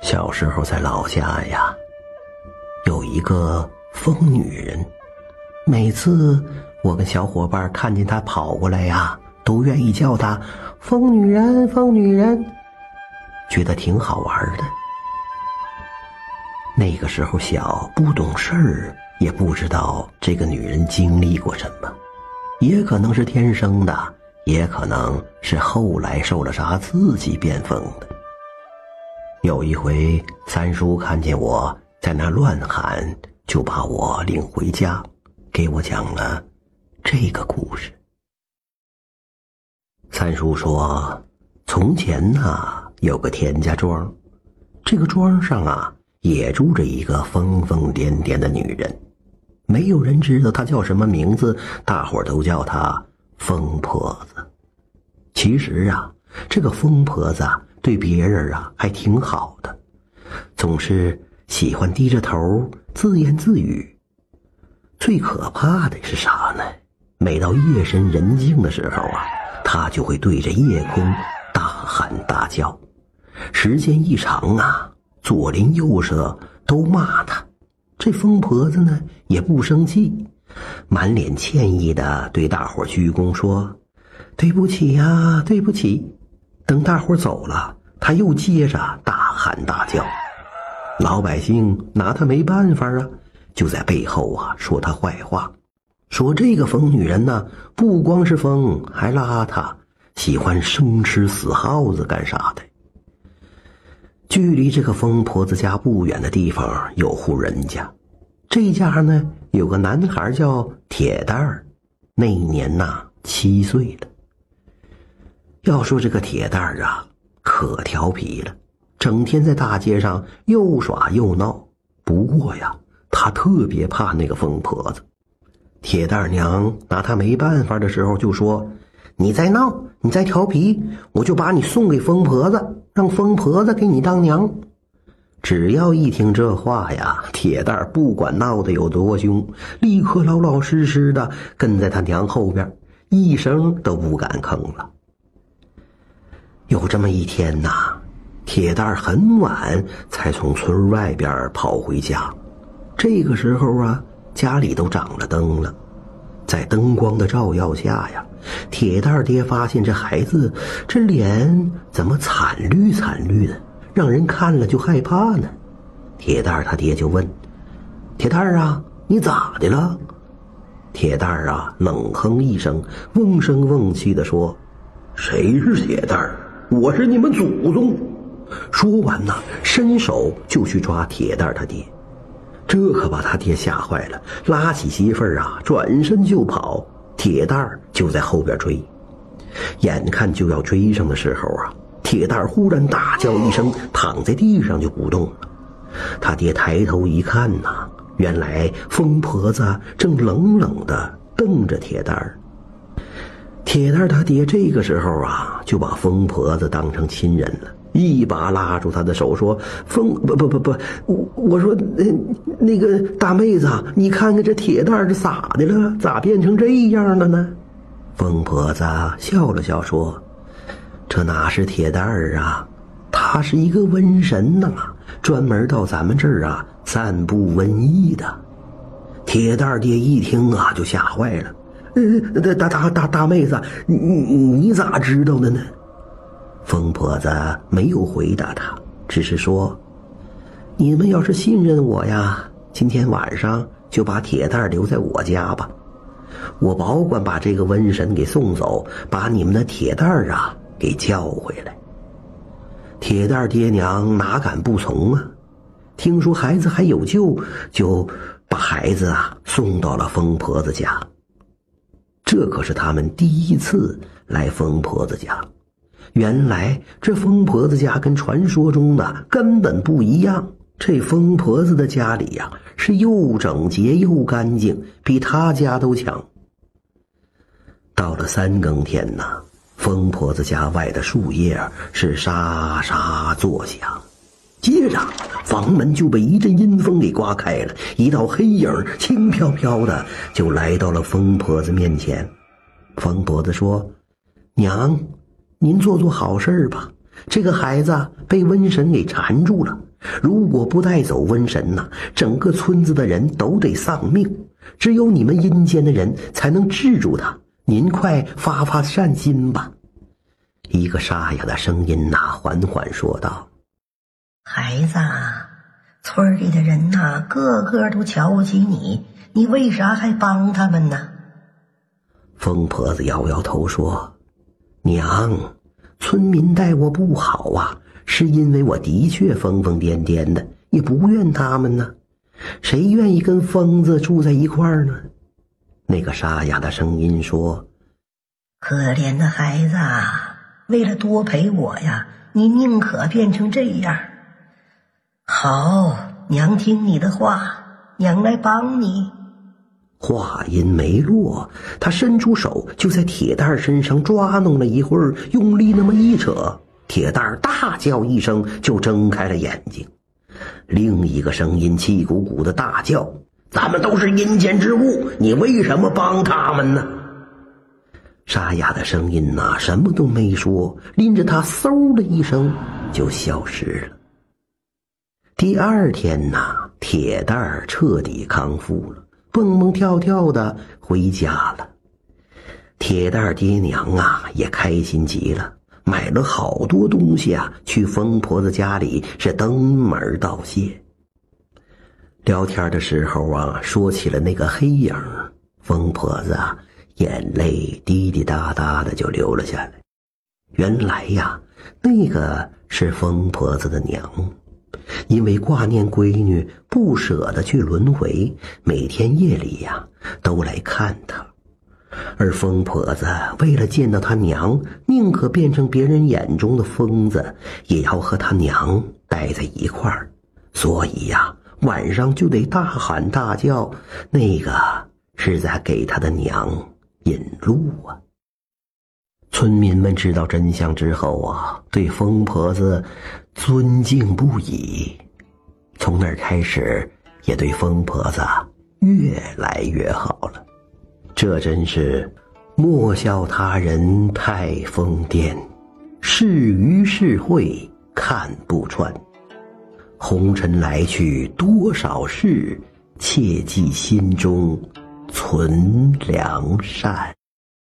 小时候在老家呀，有一个疯女人。每次我跟小伙伴看见她跑过来呀，都愿意叫她“疯女人”“疯女人”，觉得挺好玩的。那个时候小，不懂事儿，也不知道这个女人经历过什么，也可能是天生的，也可能是后来受了啥刺激变疯的。有一回，三叔看见我在那乱喊，就把我领回家，给我讲了这个故事。三叔说：“从前呢，有个田家庄，这个庄上啊，也住着一个疯疯癫癫的女人，没有人知道她叫什么名字，大伙都叫她疯婆子。其实啊，这个疯婆子。”对别人啊还挺好的，总是喜欢低着头自言自语。最可怕的是啥呢？每到夜深人静的时候啊，他就会对着夜空大喊大叫，时间一长啊，左邻右舍都骂他。这疯婆子呢也不生气，满脸歉意的对大伙鞠躬说：“对不起呀，对不起。”等大伙走了，他又接着大喊大叫，老百姓拿他没办法啊，就在背后啊说他坏话，说这个疯女人呢，不光是疯，还邋遢，喜欢生吃死耗子干啥的。距离这个疯婆子家不远的地方有户人家，这家呢有个男孩叫铁蛋儿，那一年呐七岁了。要说这个铁蛋儿啊，可调皮了，整天在大街上又耍又闹。不过呀，他特别怕那个疯婆子。铁蛋儿娘拿他没办法的时候，就说：“你再闹，你再调皮，我就把你送给疯婆子，让疯婆子给你当娘。”只要一听这话呀，铁蛋儿不管闹得有多凶，立刻老老实实的跟在他娘后边，一声都不敢吭了。有这么一天呐，铁蛋儿很晚才从村外边跑回家。这个时候啊，家里都长了灯了，在灯光的照耀下呀，铁蛋儿爹发现这孩子这脸怎么惨绿惨绿的，让人看了就害怕呢。铁蛋儿他爹就问：“铁蛋儿啊，你咋的了？”铁蛋儿啊冷哼一声，瓮声瓮气的说：“谁是铁蛋儿？”我是你们祖宗！说完呐，伸手就去抓铁蛋他爹，这可把他爹吓坏了，拉起媳妇儿啊，转身就跑。铁蛋就在后边追，眼看就要追上的时候啊，铁蛋忽然大叫一声，躺在地上就不动了。他爹抬头一看呐，原来疯婆子正冷冷地瞪着铁蛋儿。铁蛋他爹这个时候啊，就把疯婆子当成亲人了，一把拉住他的手说：“疯不不不不，我我说那那个大妹子，你看看这铁蛋是咋的了？咋变成这样了呢？”疯婆子笑了笑说：“这哪是铁蛋儿啊，他是一个瘟神呐，专门到咱们这儿啊散布瘟疫的。”铁蛋爹一听啊，就吓坏了。呃，大大大大妹子，你你咋知道的呢？疯婆子没有回答他，只是说：“你们要是信任我呀，今天晚上就把铁蛋留在我家吧，我保管把这个瘟神给送走，把你们的铁蛋啊给叫回来。”铁蛋爹娘哪敢不从啊？听说孩子还有救，就把孩子啊送到了疯婆子家。这可是他们第一次来疯婆子家，原来这疯婆子家跟传说中的根本不一样。这疯婆子的家里呀，是又整洁又干净，比他家都强。到了三更天呐，疯婆子家外的树叶是沙沙作响。接着，房门就被一阵阴风给刮开了，一道黑影轻飘飘的就来到了疯婆子面前。疯婆子说：“娘，您做做好事吧。这个孩子被瘟神给缠住了，如果不带走瘟神呐，整个村子的人都得丧命。只有你们阴间的人才能治住他。您快发发善心吧。”一个沙哑的声音呐，缓缓说道：“孩子，村里的人呐，个个都瞧不起你，你为啥还帮他们呢？”疯婆子摇摇头说：“娘，村民待我不好啊，是因为我的确疯疯癫癫的，也不怨他们呢。谁愿意跟疯子住在一块儿呢？”那个沙哑的声音说：“可怜的孩子，为了多陪我呀，你宁可变成这样。好，娘听你的话，娘来帮你。”话音没落，他伸出手就在铁蛋身上抓弄了一会儿，用力那么一扯，铁蛋儿大叫一声就睁开了眼睛。另一个声音气鼓鼓的大叫：“咱们都是阴间之物，你为什么帮他们呢？”沙哑的声音呐，什么都没说，拎着他嗖的一声就消失了。第二天呐，铁蛋儿彻底康复了。蹦蹦跳跳的回家了，铁蛋儿爹娘啊也开心极了，买了好多东西啊，去疯婆子家里是登门道谢。聊天的时候啊，说起了那个黑影，疯婆子啊眼泪滴滴答答的就流了下来。原来呀，那个是疯婆子的娘。因为挂念闺女，不舍得去轮回，每天夜里呀都来看她。而疯婆子为了见到她娘，宁可变成别人眼中的疯子，也要和她娘待在一块儿。所以呀，晚上就得大喊大叫，那个是在给他的娘引路啊。村民们知道真相之后啊，对疯婆子尊敬不已。从那儿开始，也对疯婆子越来越好了。这真是莫笑他人太疯癫，是愚是慧看不穿。红尘来去多少事，切记心中存良善。